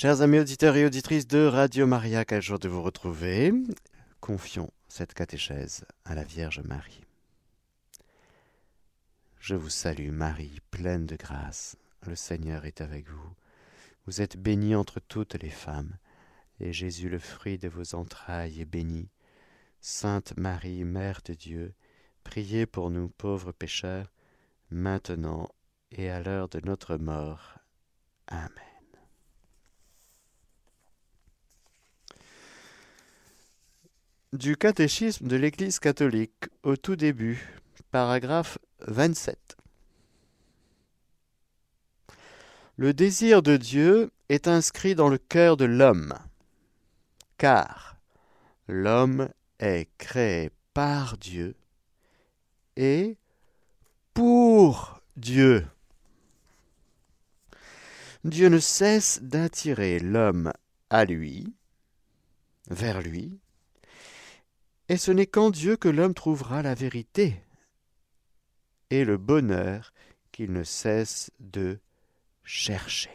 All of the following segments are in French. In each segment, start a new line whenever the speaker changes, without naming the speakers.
Chers amis auditeurs et auditrices de Radio Maria, quel jour de vous retrouver? Confions cette catéchèse à la Vierge Marie. Je vous salue Marie, pleine de grâce. Le Seigneur est avec vous. Vous êtes bénie entre toutes les femmes, et Jésus, le fruit de vos entrailles, est béni. Sainte Marie, Mère de Dieu, priez pour nous pauvres pécheurs, maintenant et à l'heure de notre mort. Amen. Du catéchisme de l'Église catholique au tout début, paragraphe 27. Le désir de Dieu est inscrit dans le cœur de l'homme, car l'homme est créé par Dieu et pour Dieu. Dieu ne cesse d'attirer l'homme à lui, vers lui, et ce n'est qu'en Dieu que l'homme trouvera la vérité et le bonheur qu'il ne cesse de chercher.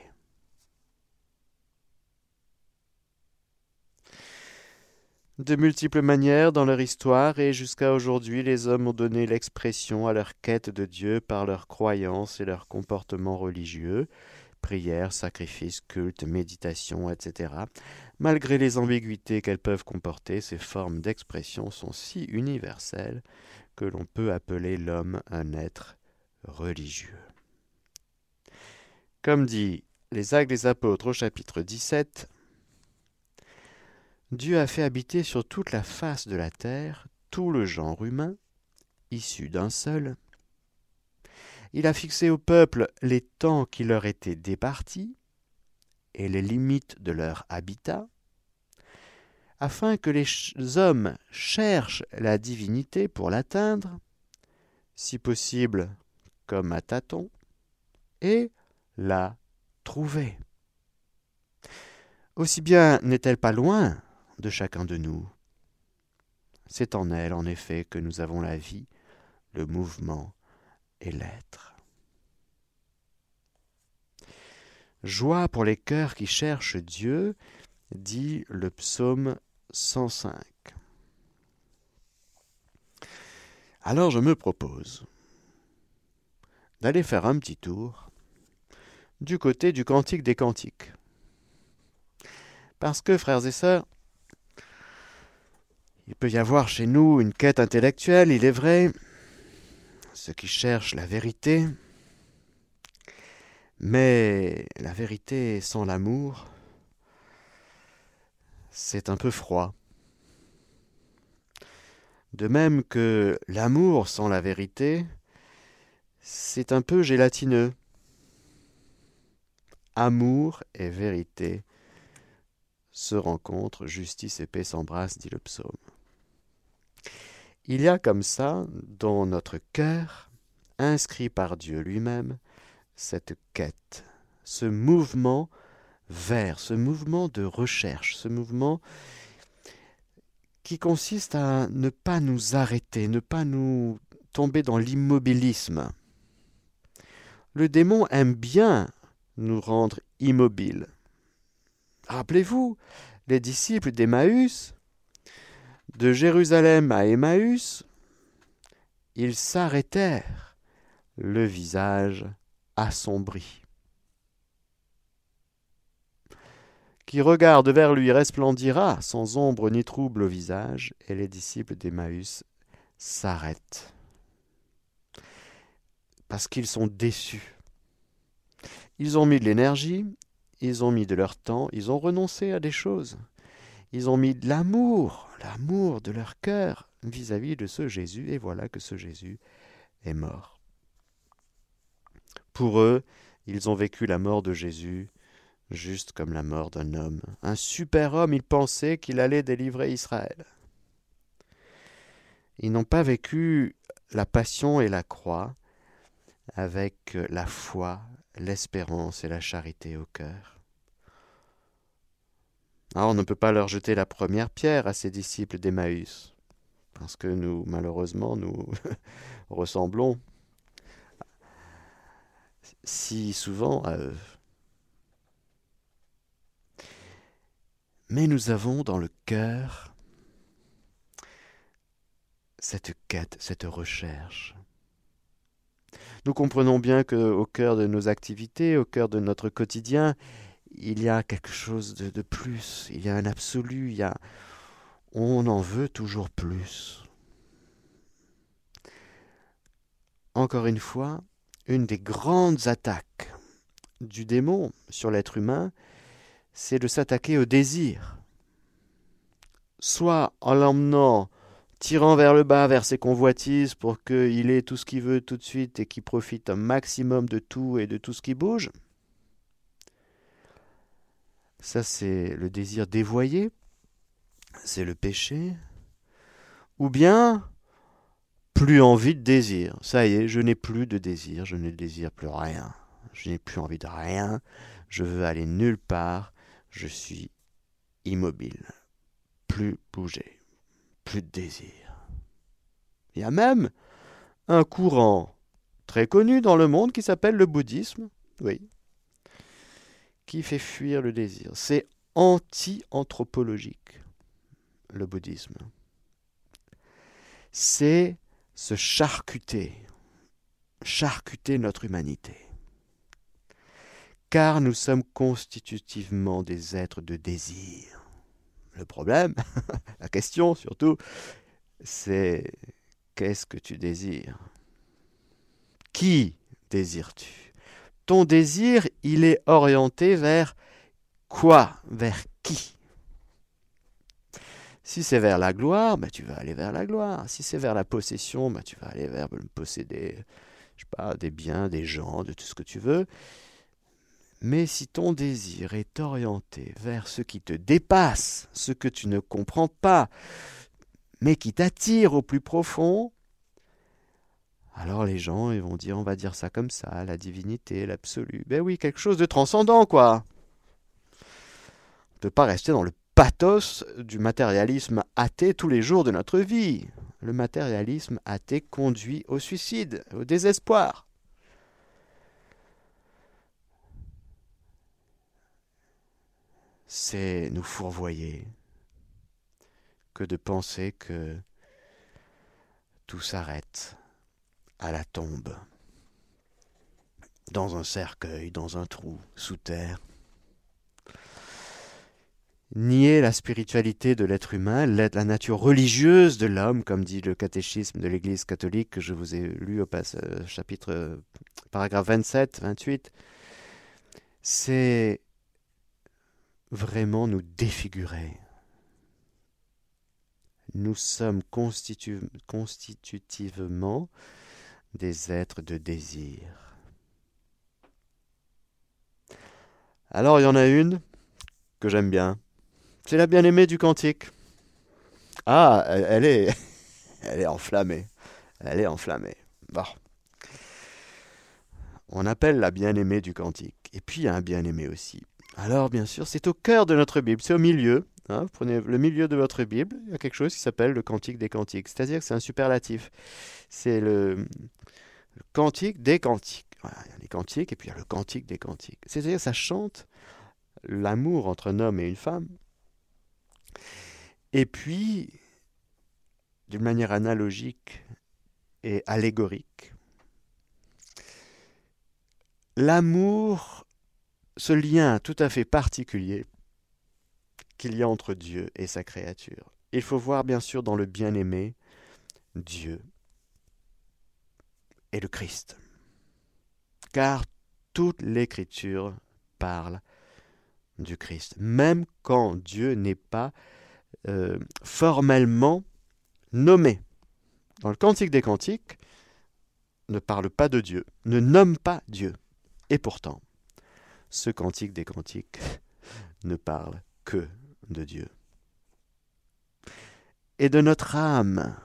De multiples manières dans leur histoire et jusqu'à aujourd'hui, les hommes ont donné l'expression à leur quête de Dieu par leurs croyances et leurs comportements religieux, prières, sacrifices, cultes, méditation, etc. Malgré les ambiguïtés qu'elles peuvent comporter, ces formes d'expression sont si universelles que l'on peut appeler l'homme un être religieux. Comme dit les Actes des Apôtres au chapitre 17, Dieu a fait habiter sur toute la face de la terre tout le genre humain, issu d'un seul. Il a fixé au peuple les temps qui leur étaient départis et les limites de leur habitat, afin que les hommes cherchent la divinité pour l'atteindre, si possible comme à tâtons, et la trouver. Aussi bien n'est-elle pas loin de chacun de nous. C'est en elle, en effet, que nous avons la vie, le mouvement et l'être. Joie pour les cœurs qui cherchent Dieu, dit le psaume 105. Alors je me propose d'aller faire un petit tour du côté du Cantique des Cantiques. Parce que, frères et sœurs, il peut y avoir chez nous une quête intellectuelle, il est vrai, ceux qui cherchent la vérité, mais la vérité sans l'amour, c'est un peu froid. De même que l'amour sans la vérité, c'est un peu gélatineux. Amour et vérité se rencontrent, justice et paix s'embrassent, dit le psaume. Il y a comme ça, dans notre cœur, inscrit par Dieu lui-même, cette quête, ce mouvement vers, ce mouvement de recherche, ce mouvement qui consiste à ne pas nous arrêter, ne pas nous tomber dans l'immobilisme. Le démon aime bien nous rendre immobiles. Rappelez-vous, les disciples d'Emmaüs, de Jérusalem à Emmaüs, ils s'arrêtèrent, le visage assombri. Qui regarde vers lui resplendira sans ombre ni trouble au visage, et les disciples d'Emmaüs s'arrêtent. Parce qu'ils sont déçus. Ils ont mis de l'énergie, ils ont mis de leur temps, ils ont renoncé à des choses. Ils ont mis de l'amour, l'amour de leur cœur vis-à-vis de ce Jésus, et voilà que ce Jésus est mort. Pour eux, ils ont vécu la mort de Jésus juste comme la mort d'un homme. Un super homme, ils pensaient qu'il allait délivrer Israël. Ils n'ont pas vécu la passion et la croix avec la foi, l'espérance et la charité au cœur. Ah, on ne peut pas leur jeter la première pierre à ces disciples d'Emmaüs, parce que nous, malheureusement, nous ressemblons si souvent à eux. Mais nous avons dans le cœur cette quête, cette recherche. Nous comprenons bien que au cœur de nos activités, au cœur de notre quotidien, il y a quelque chose de, plus, il y a un absolu, il y a on en veut toujours plus. Encore une fois, une des grandes attaques du démon sur l'être humain, c'est de s'attaquer au désir. Soit en l'emmenant, tirant vers le bas, vers ses convoitises, pour qu'il ait tout ce qu'il veut tout de suite et qu'il profite un maximum de tout et de tout ce qui bouge. Ça, c'est le désir dévoyé, c'est le péché. Ou bien, plus envie de désir. Ça y est, je n'ai plus de désir, je ne désire plus rien. Je n'ai plus envie de rien, je veux aller nulle part, je suis immobile. Plus bouger, plus de désir. Il y a même un courant très connu dans le monde qui s'appelle le bouddhisme, oui, qui fait fuir le désir. C'est anti-anthropologique, le bouddhisme. C'est se charcuter, charcuter notre humanité. Car nous sommes constitutivement des êtres de désir. Le problème, la question surtout, c'est qu'est-ce que tu désires? Qui désires-tu? Ton désir, il est orienté vers quoi? Vers qui? Si c'est vers la gloire, bah, tu vas aller vers la gloire. Si c'est vers la possession, bah, tu vas aller vers posséder je sais pas, des biens, des gens, de tout ce que tu veux. Mais si ton désir est orienté vers ce qui te dépasse, ce que tu ne comprends pas, mais qui t'attire au plus profond, alors les gens vont dire, on va dire ça comme ça, la divinité, l'absolu. Ben oui, quelque chose de transcendant, quoi. On ne peut pas rester dans le pathos du matérialisme athée tous les jours de notre vie. Le matérialisme athée conduit au suicide, au désespoir. C'est nous fourvoyer que de penser que tout s'arrête à la tombe, dans un cercueil, dans un trou, sous terre nier la spiritualité de l'être humain, la nature religieuse de l'homme, comme dit le catéchisme de l'Église catholique que je vous ai lu au euh, chapitre euh, paragraphe 27, 28, c'est vraiment nous défigurer. Nous sommes constitutivement des êtres de désir. Alors il y en a une que j'aime bien, c'est la bien-aimée du cantique. Ah, elle, est, elle est enflammée. Elle est enflammée. Bon. On appelle la bien-aimée du cantique. Et puis il y a un bien-aimé aussi. Alors, bien sûr, c'est au cœur de notre Bible, c'est au milieu. Hein. vous prenez le milieu de votre Bible, il y a quelque chose qui s'appelle le cantique des cantiques. C'est-à-dire que c'est un superlatif. C'est le, cantique des cantiques. Il y a les cantiques et puis il y a le cantique des cantiques. C'est-à-dire que ça chante l'amour entre un homme et une femme, et puis, d'une manière analogique et allégorique, l'amour, ce lien tout à fait particulier qu'il y a entre Dieu et sa créature. Il faut voir bien sûr dans le bien-aimé Dieu et le Christ. Car toute l'écriture parle du Christ, même quand Dieu n'est pas euh, formellement nommé. Dans le Cantique des Cantiques, ne parle pas de Dieu, ne nomme pas Dieu. Et pourtant, ce Cantique des Cantiques ne parle que de Dieu. Et de notre âme.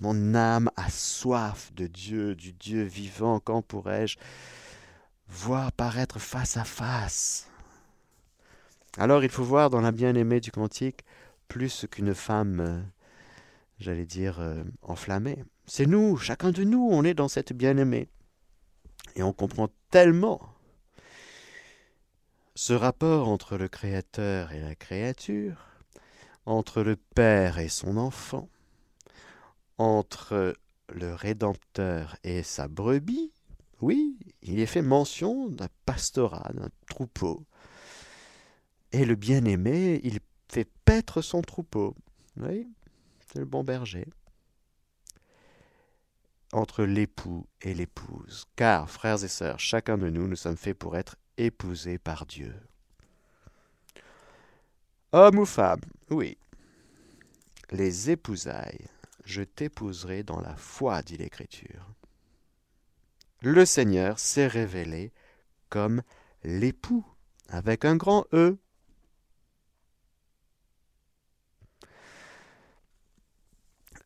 Mon âme a soif de Dieu, du Dieu vivant. Quand pourrais-je voir paraître face à face? Alors il faut voir dans la bien-aimée du Cantique plus qu'une femme, j'allais dire, euh, enflammée. C'est nous, chacun de nous, on est dans cette bien-aimée. Et on comprend tellement ce rapport entre le Créateur et la créature, entre le Père et son enfant, entre le Rédempteur et sa brebis, oui, il est fait mention d'un pastorat, d'un troupeau. Et le bien-aimé, il fait paître son troupeau. Oui, c'est le bon berger. Entre l'époux et l'épouse. Car, frères et sœurs, chacun de nous, nous sommes faits pour être épousés par Dieu. Homme ou femme, oui. Les épousailles, je t'épouserai dans la foi, dit l'Écriture. Le Seigneur s'est révélé comme l'époux, avec un grand E.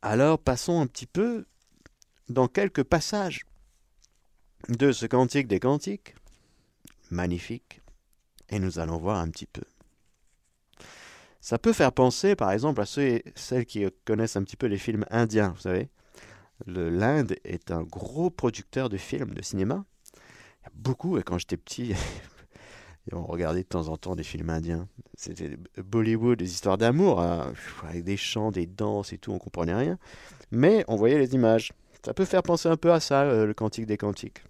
Alors passons un petit peu dans quelques passages de ce cantique des cantiques, magnifique, et nous allons voir un petit peu. Ça peut faire penser, par exemple, à ceux et celles qui connaissent un petit peu les films indiens, vous savez. L'Inde est un gros producteur de films, de cinéma. Il y a beaucoup, et quand j'étais petit, on regardait de temps en temps des films indiens. C'était Bollywood, des histoires d'amour, hein, avec des chants, des danses et tout, on comprenait rien. Mais on voyait les images. Ça peut faire penser un peu à ça, euh, le Cantique des Cantiques.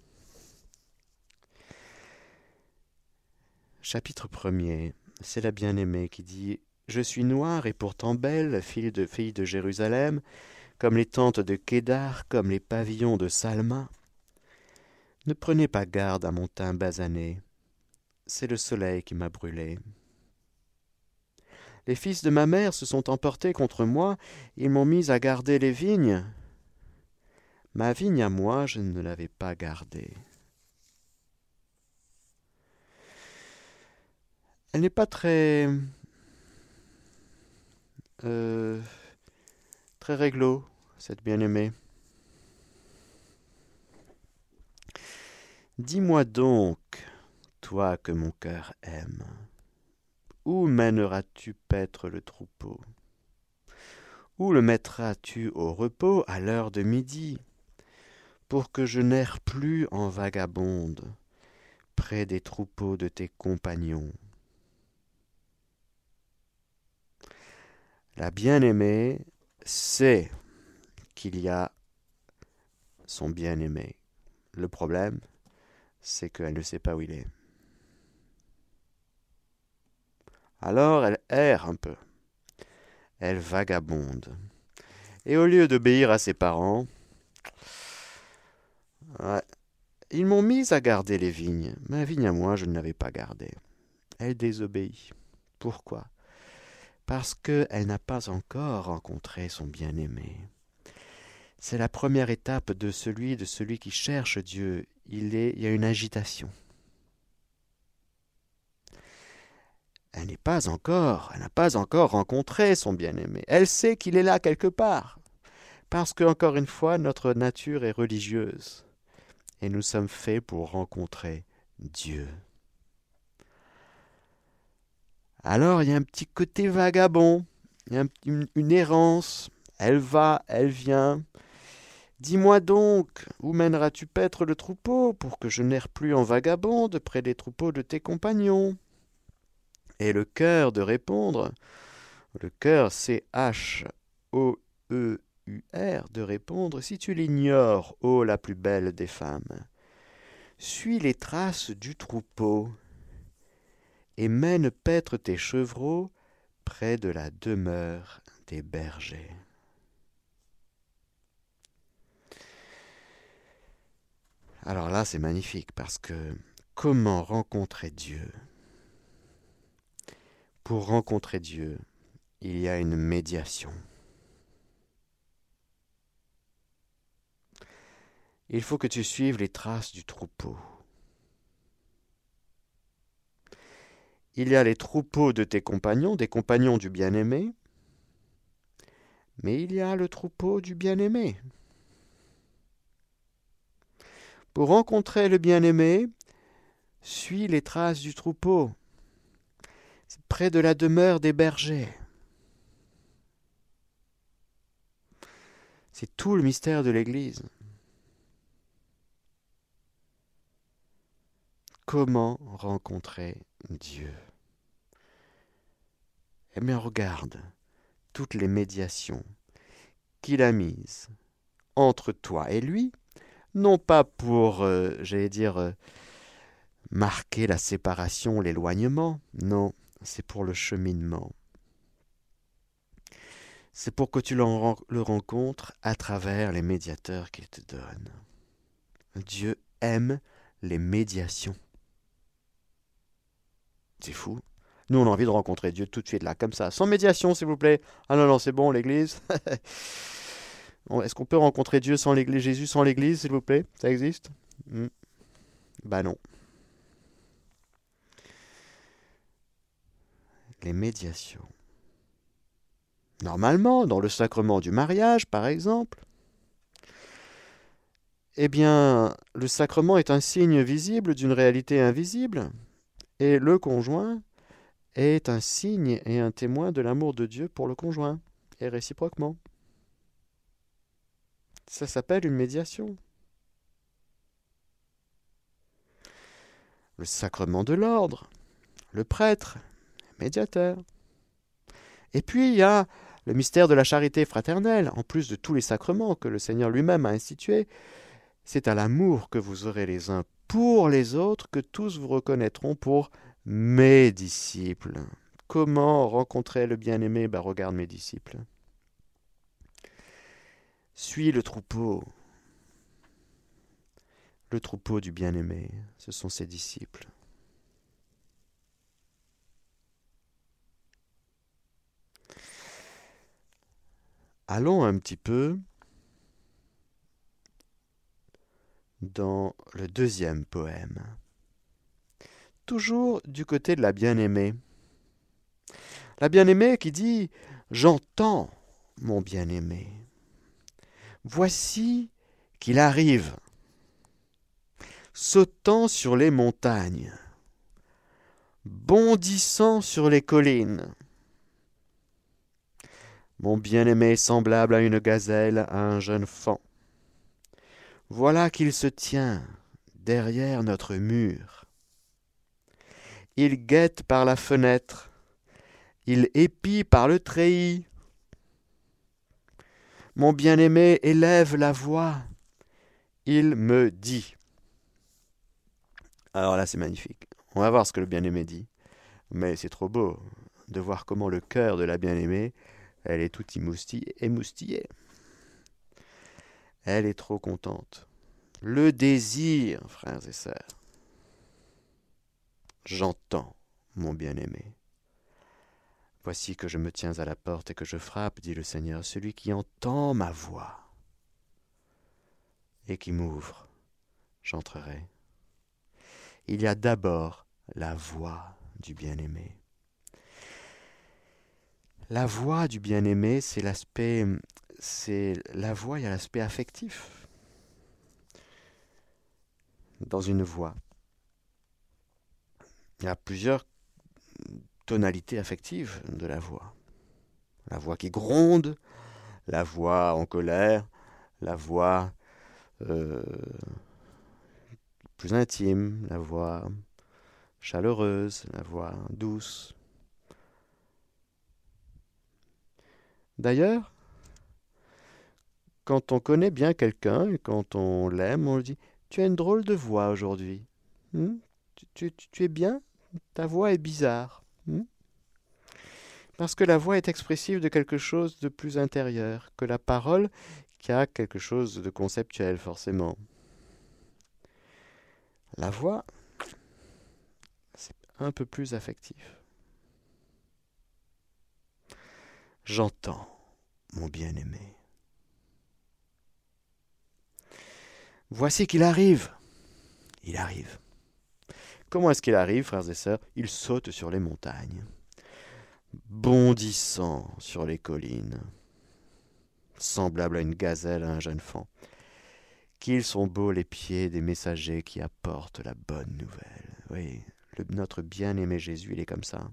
Chapitre 1er. C'est la bien-aimée qui dit Je suis noire et pourtant belle, fille de fille de Jérusalem, comme les tentes de Kédar, comme les pavillons de Salma. Ne prenez pas garde à mon teint basané, c'est le soleil qui m'a brûlé. Les fils de ma mère se sont emportés contre moi, ils m'ont mis à garder les vignes. Ma vigne à moi, je ne l'avais pas gardée. Elle n'est pas très. Euh, très réglo, cette bien-aimée. Dis-moi donc, toi que mon cœur aime, où mèneras-tu paître le troupeau? Où le mettras-tu au repos à l'heure de midi pour que je n'erre plus en vagabonde près des troupeaux de tes compagnons? La bien-aimée sait qu'il y a son bien-aimé. Le problème, c'est qu'elle ne sait pas où il est. Alors elle erre un peu. Elle vagabonde. Et au lieu d'obéir à ses parents, ils m'ont mise à garder les vignes. Ma vigne à moi, je ne l'avais pas gardée. Elle désobéit. Pourquoi? Parce qu'elle n'a pas encore rencontré son bien-aimé. C'est la première étape de celui de celui qui cherche Dieu. Il, y a une agitation. Elle n'est pas encore, elle n'a pas encore rencontré son bien-aimé. Elle sait qu'il est là quelque part. Parce que, encore une fois, notre nature est religieuse et nous sommes faits pour rencontrer Dieu. Alors il y a un petit côté vagabond, une, errance, elle va, elle vient. Dis-moi donc, où mèneras-tu paître le troupeau pour que je n'erre plus en vagabonde près des troupeaux de tes compagnons? Et le cœur de répondre, le cœur c'est H-O-E UR de répondre Si tu l'ignores, ô la plus belle des femmes, suis les traces du troupeau et mène paître tes chevreaux près de la demeure des bergers. Alors là, c'est magnifique parce que comment rencontrer Dieu? Pour rencontrer Dieu, il y a une médiation. il faut que tu suives les traces du troupeau. Il y a les troupeaux de tes compagnons, des compagnons du bien-aimé, mais il y a le troupeau du bien-aimé. Pour rencontrer le bien-aimé, suis les traces du troupeau, près de la demeure des bergers. C'est tout le mystère de l'Église. Comment rencontrer Dieu? Eh bien, regarde toutes les médiations qu'il a mises entre toi et lui, non pas pour, euh, j'allais dire, euh, marquer la séparation, l'éloignement, non, c'est pour le cheminement. C'est pour que tu le rencontres à travers les médiateurs qu'il te donne. Dieu aime les médiations. C'est fou. Nous, on a envie de rencontrer Dieu tout de suite, là, comme ça. Sans médiation, s'il vous plaît. Ah non, non, c'est bon, l'Église. Est-ce qu'on peut rencontrer Dieu sans l'Église, Jésus sans l'Église, s'il vous plaît? Ça existe? Hmm. Bah non. Les médiations. Normalement, dans le sacrement du mariage, par exemple, eh bien, le sacrement est un signe visible d'une réalité invisible, et le conjoint est un signe et un témoin de l'amour de Dieu pour le conjoint, et réciproquement. Ça s'appelle une médiation. Le sacrement de l'ordre, le prêtre, médiateur. Et puis il y a le mystère de la charité fraternelle, en plus de tous les sacrements que le Seigneur lui-même a institués. C'est à l'amour que vous aurez les uns pour les autres que tous vous reconnaîtront pour mes disciples. Comment rencontrer le bien-aimé? Ben, Regarde mes disciples. Suis le troupeau. Le troupeau du bien-aimé, ce sont ses disciples. Allons un petit peu dans le deuxième poème. Toujours du côté de la bien-aimée. La bien-aimée qui dit J'entends mon bien-aimé. Voici qu'il arrive, sautant sur les montagnes, bondissant sur les collines. Mon bien-aimé semblable à une gazelle, à un jeune faon. Voilà qu'il se tient derrière notre mur. Il guette par la fenêtre, il épie par le treillis, mon bien-aimé élève la voix. Il me dit. Alors là, c'est magnifique. On va voir ce que le bien-aimé dit. Mais c'est trop beau de voir comment le cœur de la bien-aimée, elle est toute émoustillée. Elle est trop contente. Le désir, frères et sœurs. J'entends, mon bien-aimé. Voici que je me tiens à la porte et que je frappe, dit le Seigneur, celui qui entend ma voix et qui m'ouvre, j'entrerai. Il y a d'abord la voix du bien-aimé. La voix du bien-aimé, c'est l'aspect, c'est la voix, il y a l'aspect affectif. Dans une voix, il y a plusieurs tonalité affective de la voix. La voix qui gronde, la voix en colère, la voix euh, plus intime, la voix chaleureuse, la voix douce. D'ailleurs, quand on connaît bien quelqu'un et quand on l'aime, on lui dit Tu as une drôle de voix aujourd'hui. Hmm? tu, es bien? Ta voix est bizarre. Hmm? Parce que la voix est expressive de quelque chose de plus intérieur que la parole qui a quelque chose de conceptuel forcément. La voix, c'est un peu plus affectif. J'entends, mon bien-aimé. Voici qu'il arrive. Il arrive. Comment est-ce qu'il arrive, frères et sœurs? Il saute sur les montagnes, bondissant sur les collines, semblable à une gazelle à un jeune faon. Qu'ils sont beaux les pieds des messagers qui apportent la bonne nouvelle. Oui, notre bien-aimé Jésus, il est comme ça.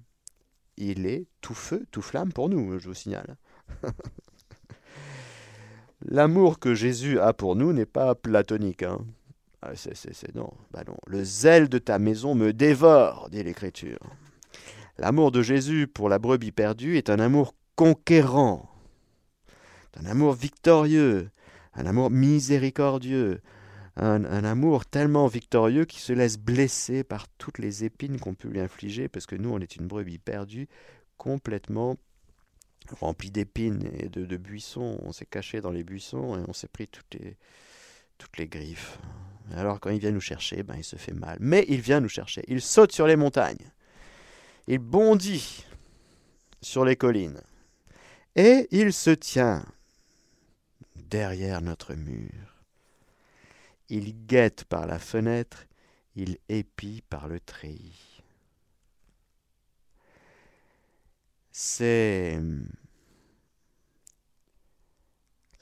Il est tout feu, tout flamme pour nous, je vous signale. L'amour que Jésus a pour nous n'est pas platonique. Hein. Ah, c'est, non, bah non. Le zèle de ta maison me dévore, dit l'Écriture. L'amour de Jésus pour la brebis perdue est un amour conquérant, un amour victorieux, un amour miséricordieux, un, amour tellement victorieux qui se laisse blesser par toutes les épines qu'on peut lui infliger, parce que nous, on est une brebis perdue, complètement remplie d'épines et de, buissons. On s'est caché dans les buissons et on s'est pris toutes les, toutes les griffes. Alors quand il vient nous chercher, ben, il se fait mal. Mais il vient nous chercher. Il saute sur les montagnes. Il bondit sur les collines. Et il se tient derrière notre mur. Il guette par la fenêtre, il épie par le treillis. C'est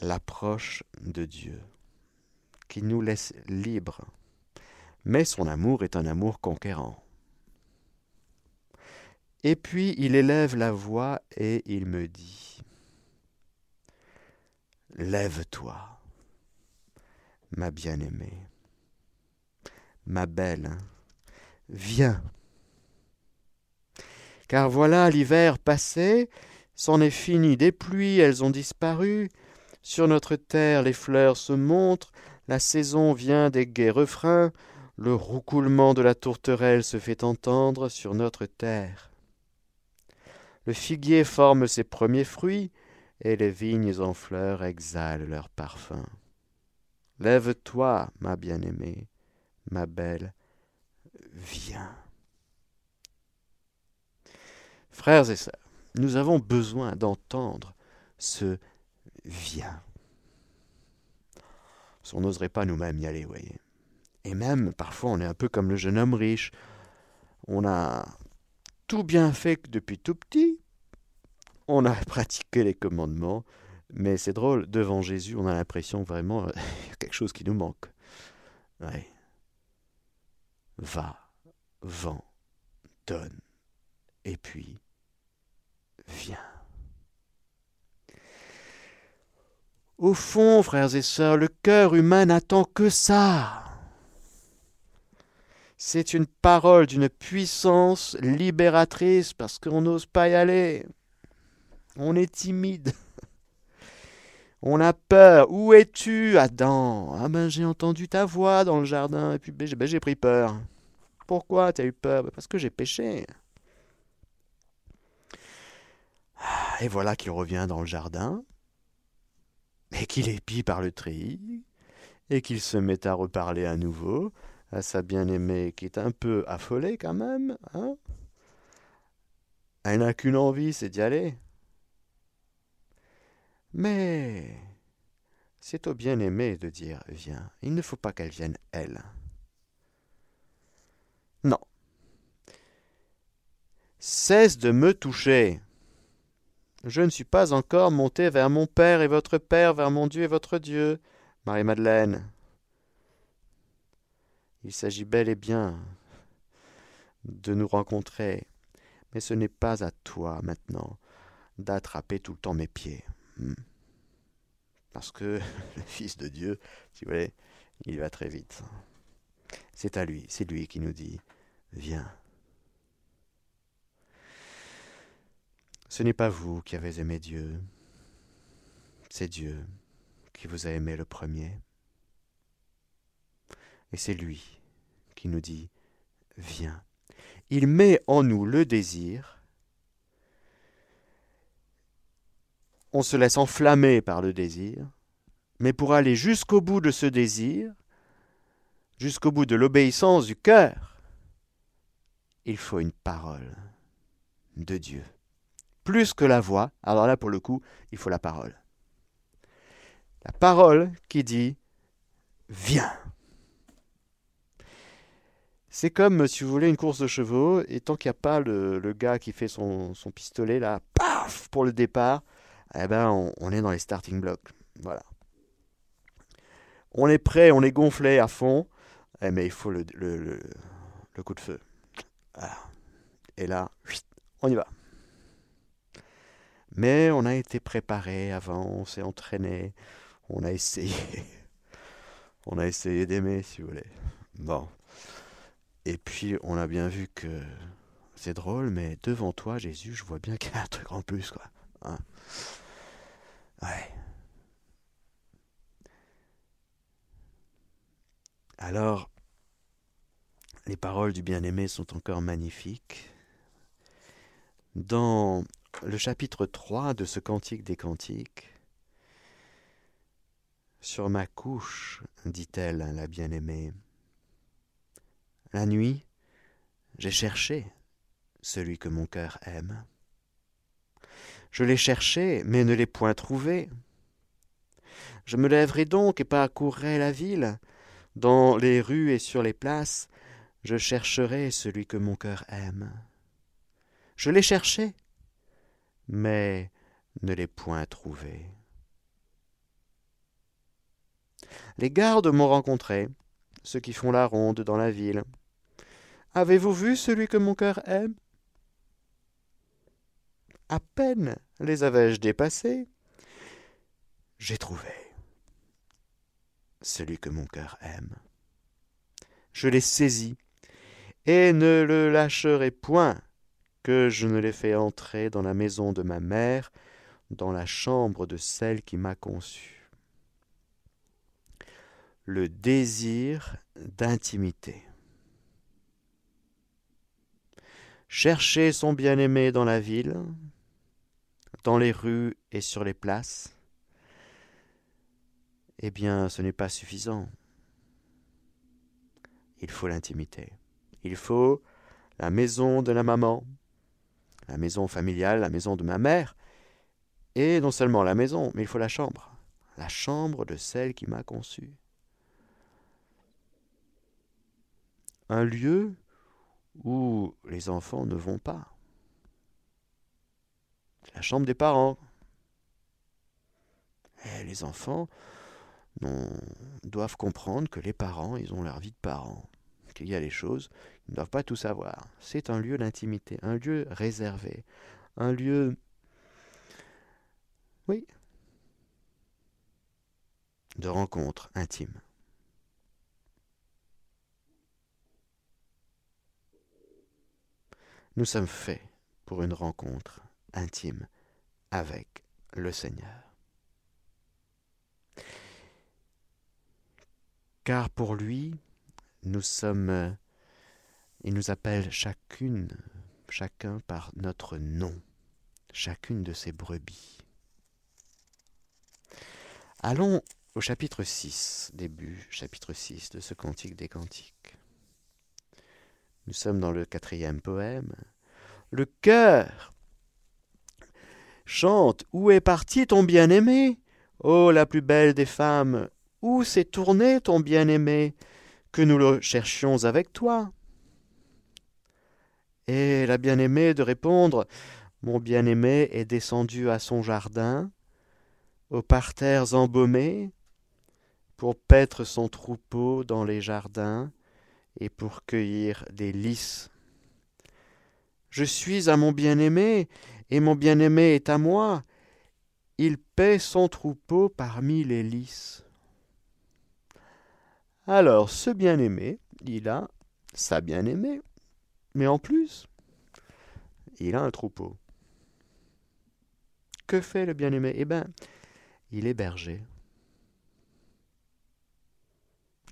l'approche de Dieu qui nous laisse libres, mais son amour est un amour conquérant. Et puis il élève la voix et il me dit Lève-toi, ma bien-aimée, ma belle, viens. Car voilà l'hiver passé, c'en est fini des pluies, elles ont disparu, sur notre terre les fleurs se montrent, la saison vient des gais refrains, le roucoulement de la tourterelle se fait entendre sur notre terre. Le figuier forme ses premiers fruits, et les vignes en fleurs exhalent leur parfum. Lève-toi, ma bien-aimée, ma belle, viens. Frères et sœurs, nous avons besoin d'entendre ce viens. On n'oserait pas nous-mêmes y aller, voyez. Et même, parfois, on est un peu comme le jeune homme riche. On a tout bien fait depuis tout petit. On a pratiqué les commandements. Mais c'est drôle, devant Jésus, on a l'impression vraiment a quelque chose qui nous manque. Ouais. Va, vends, donne, et puis viens. Au fond, frères et sœurs, le cœur humain n'attend que ça. C'est une parole d'une puissance libératrice parce qu'on n'ose pas y aller. On est timide. On a peur. Où es-tu, Adam? Ah ben j'ai entendu ta voix dans le jardin et puis ben, j'ai pris peur. Pourquoi tu as eu peur? Ben, Parce que j'ai péché. Ah, et voilà qu'il revient dans le jardin et qu'il épie par le treillis et qu'il se met à reparler à nouveau à sa bien-aimée qui est un peu affolée quand même. Hein Elle n'a qu'une envie, c'est d'y aller. Mais c'est au bien-aimé de dire viens. Il ne faut pas qu'elle vienne elle. Non. Cesse de me toucher. Je ne suis pas encore monté vers mon Père et votre Père, vers mon Dieu et votre Dieu, Marie-Madeleine. Il s'agit bel et bien de nous rencontrer, mais ce n'est pas à toi maintenant d'attraper tout le temps mes pieds. Hmm. Parce que le Fils de Dieu, si vous voulez, il va très vite. C'est à lui, c'est lui qui nous dit Viens. Ce n'est pas vous qui avez aimé Dieu, c'est Dieu qui vous a aimé le premier. Et c'est lui qui nous dit Viens. Il met en nous le désir. On se laisse enflammer par le désir, mais pour aller jusqu'au bout de ce désir, jusqu'au bout de l'obéissance du cœur, il faut une parole de Dieu plus que la voix. Alors là, pour le coup, il faut la parole. La parole qui dit Viens. C'est comme, si vous voulez, une course de chevaux, et tant qu'il n'y a pas le, gars qui fait son, pistolet, là, paf, pour le départ, eh ben, on, est dans les starting blocks. Voilà. On est prêt, on est gonflé à fond, eh, mais il faut le, coup de feu. Et là, on y va. Mais on a été préparé avant, on s'est entraîné, on a essayé. On a essayé d'aimer, si vous voulez. Bon. Et puis, on a bien vu que c'est drôle, mais devant toi, Jésus, je vois bien qu'il y a un truc en plus, quoi. Hein. ouais. Alors, les paroles du bien-aimé sont encore magnifiques. Dans le chapitre 3 de ce Cantique des Cantiques, Sur ma couche, dit-elle, la bien-aimée, la nuit, j'ai cherché celui que mon cœur aime. Je l'ai cherché, mais ne l'ai point trouvé. Je me lèverai donc et parcourrai la ville, dans les rues et sur les places, je chercherai celui que mon cœur aime. Je l'ai cherché, mais ne l'ai point trouvé. Les gardes m'ont rencontré, ceux qui font la ronde dans la ville. Avez-vous vu celui que mon cœur aime? À peine les avais-je dépassés, j'ai trouvé celui que mon cœur aime. Je l'ai saisi, et ne le lâcherai point, je ne l'ai fait entrer dans la maison de ma mère, dans la chambre de celle qui m'a conçu. Le désir d'intimité. Chercher son bien-aimé dans la ville, dans les rues et sur les places, eh bien, ce n'est pas suffisant. Il faut l'intimité. Il faut la maison de la maman, la maison familiale, la maison de ma mère, et non seulement la maison, mais il faut la chambre, la chambre de celle qui m'a conçu. Un lieu où les enfants ne vont pas. La chambre des parents. Les enfants doivent comprendre que les parents, ils ont leur vie de parents, qu'il y a des choses, ne doivent pas tout savoir. C'est un lieu d'intimité, un lieu réservé, un lieu... Oui. De rencontre intime. Nous sommes faits pour une rencontre intime avec le Seigneur. car pour lui, nous sommes, il nous appelle chacune, chacun par notre nom, chacune de ses brebis. Allons au chapitre 6, début, chapitre 6 de ce cantique des cantiques. Nous sommes dans le quatrième poème. Le cœur chante Où est parti ton bien-aimé? Ô la plus belle des femmes, où s'est tourné ton bien-aimé, que nous le cherchions avec toi Et la bien-aimée de répondre Mon bien-aimé est descendu à son jardin, aux parterres embaumés, pour paître son troupeau dans les jardins et pour cueillir des lys. Je suis à mon bien-aimé, et mon bien-aimé est à moi. Il paie son troupeau parmi les lys. Alors, ce bien-aimé, il a sa bien-aimée, mais en plus, il a un troupeau. Que fait le bien-aimé? Eh bien, il est berger.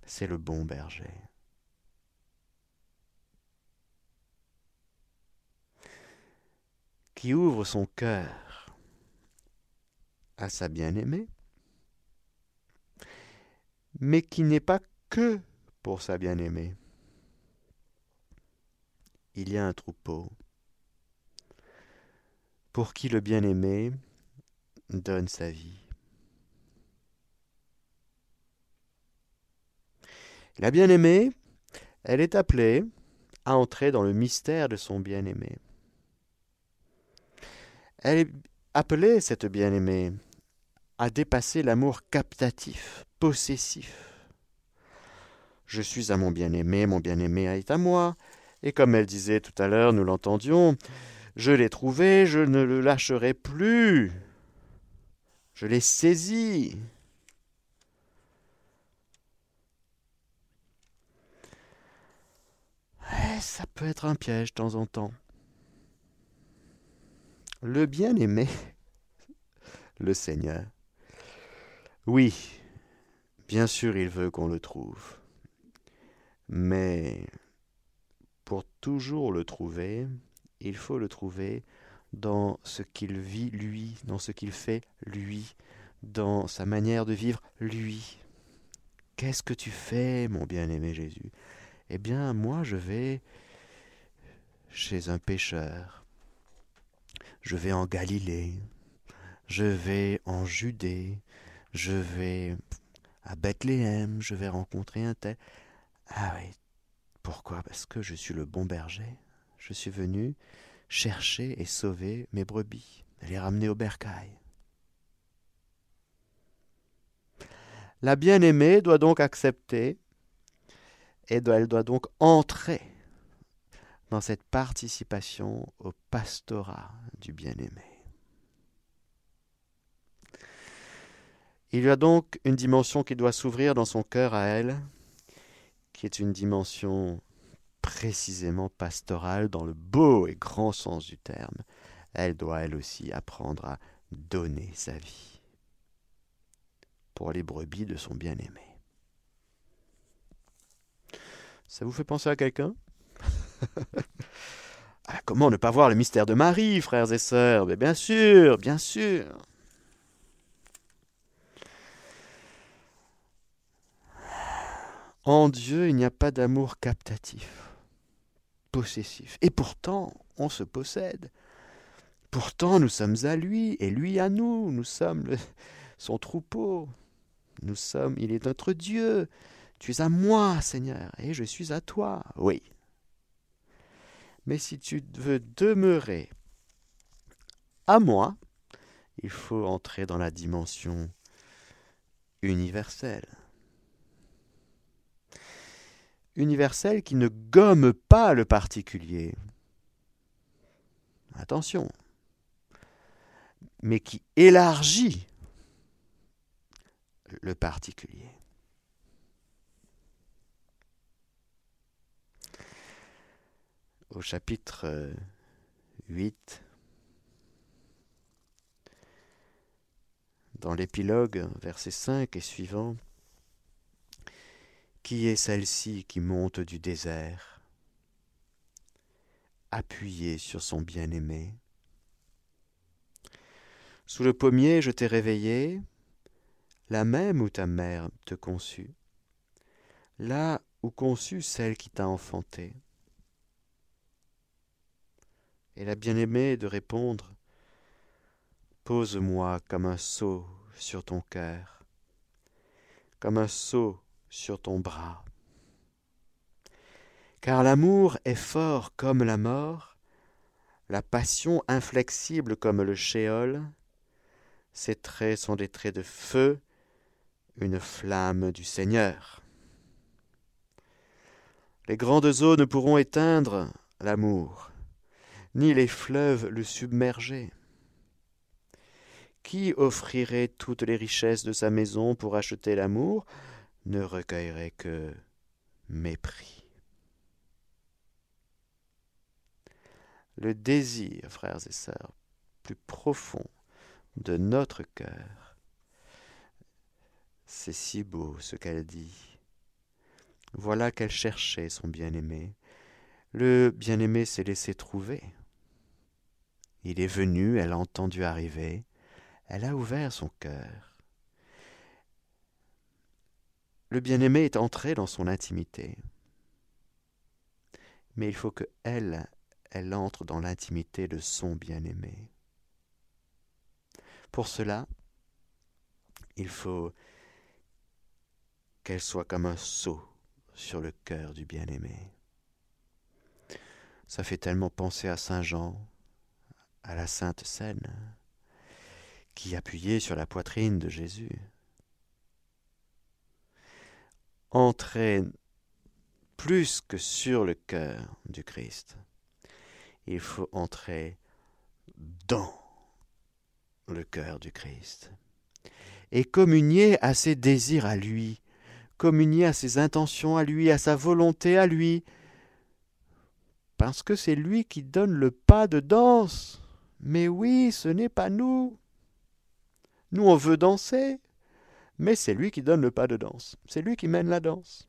C'est le bon berger. qui ouvre son cœur à sa bien-aimée, mais qui n'est pas que pour sa bien-aimée. Il y a un troupeau pour qui le bien-aimé donne sa vie. La bien-aimée, elle est appelée à entrer dans le mystère de son bien-aimé. Elle est appelée, cette bien-aimée, à dépasser l'amour captatif, possessif, je suis à mon bien-aimé, mon bien-aimé est à moi. Et comme elle disait tout à l'heure, nous l'entendions, je l'ai trouvé, je ne le lâcherai plus. Je l'ai saisi. Ça peut être un piège de temps en temps. Le bien-aimé, le Seigneur. Oui, bien sûr il veut qu'on le trouve. Mais pour toujours le trouver, il faut le trouver dans ce qu'il vit lui, dans ce qu'il fait lui, dans sa manière de vivre lui. Qu'est-ce que tu fais, mon bien-aimé Jésus? Eh bien, moi, je vais chez un pêcheur. Je vais en Galilée. Je vais en Judée. Je vais à Bethléem. Je vais rencontrer un tel. Ah oui. Pourquoi? Parce que je suis le bon berger. Je suis venu chercher et sauver mes brebis, les ramener au bercail. La bien-aimée doit donc accepter et elle doit donc entrer dans cette participation au pastorat du bien-aimé. Il y a donc une dimension qui doit s'ouvrir dans son cœur à elle, qui est une dimension précisément pastorale dans le beau et grand sens du terme. Elle doit elle aussi apprendre à donner sa vie pour les brebis de son bien-aimé. Ça vous fait penser à quelqu'un? Ah, Comment ne pas voir le mystère de Marie, frères et sœurs? Bien sûr, bien sûr. En Dieu, il n'y a pas d'amour captatif, possessif. Et pourtant, on se possède. Pourtant, nous sommes à lui et lui à nous. Nous sommes son troupeau. Nous sommes, il est notre Dieu. Tu es à moi, Seigneur, et je suis à toi. Oui. Mais si tu veux demeurer à moi, il faut entrer dans la dimension universelle. Universelle qui ne gomme pas le particulier. Attention. Mais qui élargit le particulier. Au chapitre 8, euh, dans l'épilogue, verset 5 et suivant, Qui est celle-ci qui monte du désert, appuyée sur son bien-aimé. Sous le pommier, je t'ai réveillé, la même où ta mère te conçut, là où conçut celle qui t'a enfanté. Et la bien-aimée de répondre Pose-moi comme un seau sur ton cœur, comme un seau sur ton bras. Car l'amour est fort comme la mort, la passion inflexible comme le shéol, ses traits sont des traits de feu une flamme du Seigneur. Les grandes eaux ne pourront éteindre l'amour, ni les fleuves le submerger. Qui offrirait toutes les richesses de sa maison pour acheter l'amour? Ne recueillerait que mépris. Le désir, frères et sœurs, plus profond de notre cœur c'est si beau ce qu'elle dit. Voilà qu'elle cherchait son bien-aimé. Le bien-aimé s'est laissé trouver. Il est venu, elle a entendu arriver, elle a ouvert son cœur. Le bien-aimé est entré dans son intimité. Mais il faut que elle, elle entre dans l'intimité de son bien-aimé. Pour cela, il faut qu'elle soit comme un sceau sur le cœur du bien-aimé. Ça fait tellement penser à Saint Jean, à la Sainte Seine, qui appuyait sur la poitrine de Jésus. Entraîne plus que sur le cœur du Christ. Il faut entrer dans le cœur du Christ et communier à ses désirs à lui, communier à ses intentions à lui, à sa volonté à lui, parce que c'est lui qui donne le pas de danse. Mais oui, ce n'est pas nous. Nous, on veut danser, mais c'est lui qui donne le pas de danse. C'est lui qui mène la danse.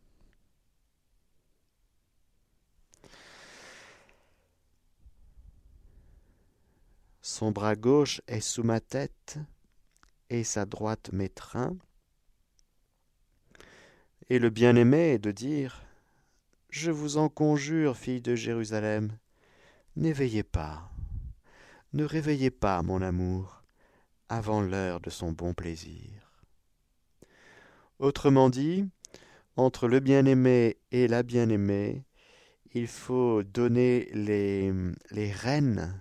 Son bras gauche est sous ma tête et sa droite m'étreint. Et le bien-aimé est de dire Je vous en conjure, fille de Jérusalem, n'éveillez pas, ne réveillez pas mon amour avant l'heure de son bon plaisir. Autrement dit, entre le bien-aimé et la bien-aimée, il faut donner les, les rênes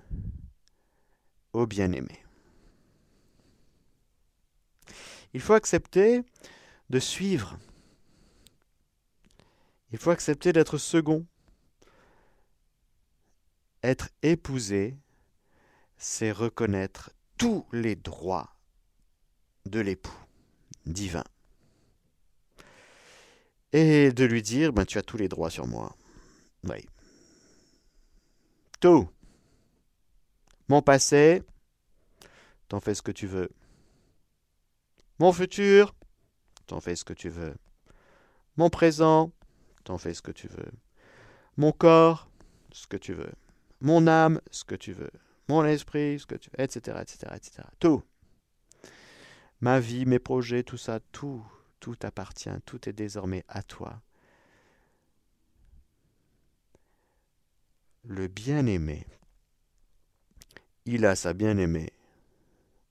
au bien-aimé. Il faut accepter de suivre. Il faut accepter d'être second. Être épousé, c'est reconnaître tous les droits de l'époux divin. Et de lui dire, ben, tu as tous les droits sur moi. Oui. Tout. Mon passé, t'en fais ce que tu veux. Mon futur, t'en fais ce que tu veux. Mon présent, t'en fais ce que tu veux. Mon corps, ce que tu veux. Mon âme, ce que tu veux. Mon esprit, ce que tu veux, etc., etc., etc. Tout. Ma vie, mes projets, tout ça, tout, tout appartient, tout est désormais à toi. Le bien-aimé il a sa bien-aimée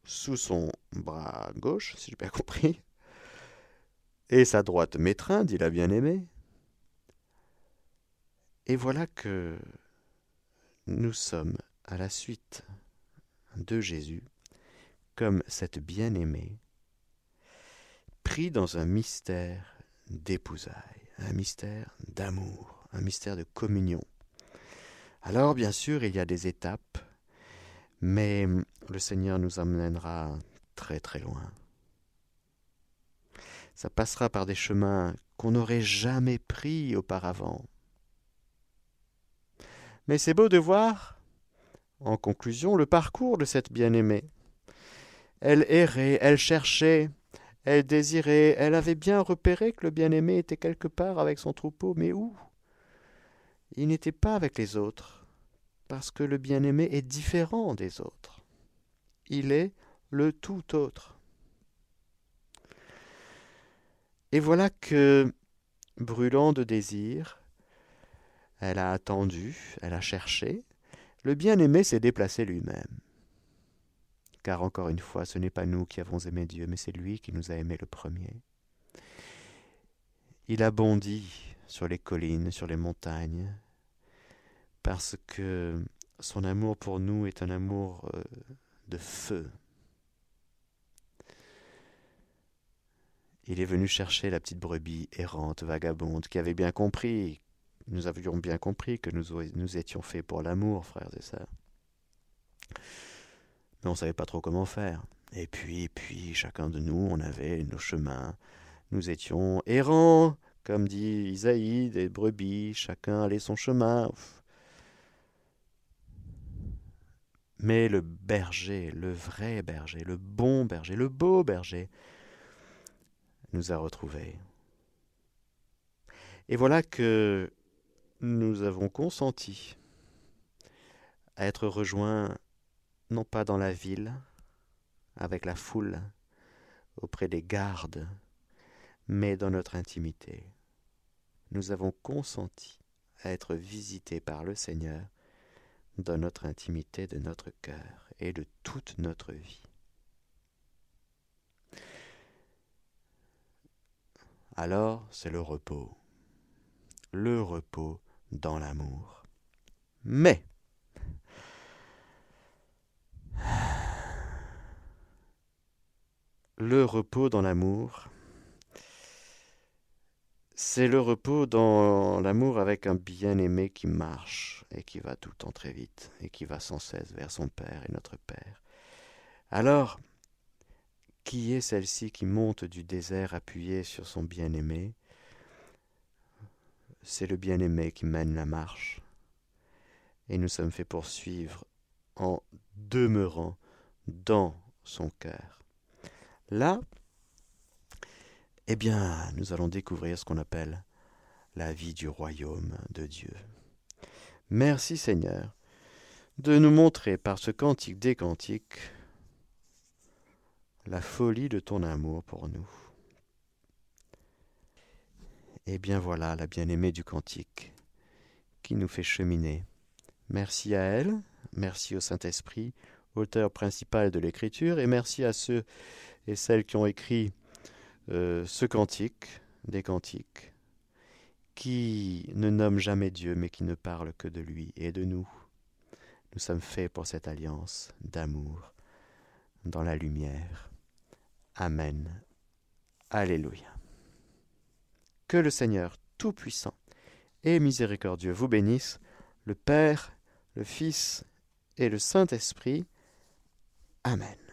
sous son bras gauche, si j'ai bien compris, et sa droite m'étreint, dit la bien-aimée. Et voilà que nous sommes à la suite de Jésus, comme cette bien-aimée, pris dans un mystère d'épousailles, un mystère d'amour, un mystère de communion. Alors, bien sûr, il y a des étapes mais le Seigneur nous amènera très très loin. Ça passera par des chemins qu'on n'aurait jamais pris auparavant. Mais c'est beau de voir, en conclusion, le parcours de cette bien-aimée. Elle errait, elle cherchait, elle désirait, elle avait bien repéré que le bien-aimé était quelque part avec son troupeau, mais où? Il n'était pas avec les autres parce que le bien-aimé est différent des autres. Il est le tout autre. Et voilà que, brûlant de désir, elle a attendu, elle a cherché, le bien-aimé s'est déplacé lui-même. Car encore une fois, ce n'est pas nous qui avons aimé Dieu, mais c'est lui qui nous a aimés le premier. Il a bondi sur les collines, sur les montagnes, parce que son amour pour nous est un amour euh, de feu. Il est venu chercher la petite brebis errante, vagabonde, qui avait bien compris, nous avions bien compris que nous, nous étions faits pour l'amour, frères et sœurs. On savait pas trop comment faire. Et puis, puis, chacun de nous, on avait nos chemins. Nous étions errants, comme dit Isaïe, des brebis, chacun allait son chemin. Mais le berger, le vrai berger, le bon berger, le beau berger, nous a retrouvés. Et voilà que nous avons consenti à être rejoints non pas dans la ville, avec la foule, auprès des gardes, mais dans notre intimité. Nous avons consenti à être visités par le Seigneur dans notre intimité de notre cœur et de toute notre vie. Alors c'est le repos, le repos dans l'amour. Mais le repos dans l'amour, c'est le repos dans l'amour avec un bien-aimé qui marche et qui va tout le temps très vite et qui va sans cesse vers son Père et notre Père. Alors, qui est celle-ci qui monte du désert appuyée sur son bien-aimé? C'est le bien-aimé qui mène la marche. et nous sommes faits pour suivre en demeurant dans son cœur. Là, eh bien, nous allons découvrir ce qu'on appelle la vie du royaume de Dieu. Merci Seigneur de nous montrer par ce cantique des cantiques la folie de ton amour pour nous. Et bien voilà la bien-aimée du cantique qui nous fait cheminer. Merci à elle, merci au Saint-Esprit, auteur principal de l'écriture, et merci à ceux et celles qui ont écrit euh, ce cantique, des cantiques, qui ne nomment jamais Dieu, mais qui ne parlent que de lui et de nous. Nous sommes faits pour cette alliance d'amour dans la lumière. Amen. Alléluia. Que le Seigneur Tout-Puissant et Miséricordieux vous bénisse, le Père, le Fils et le Saint-Esprit. Amen.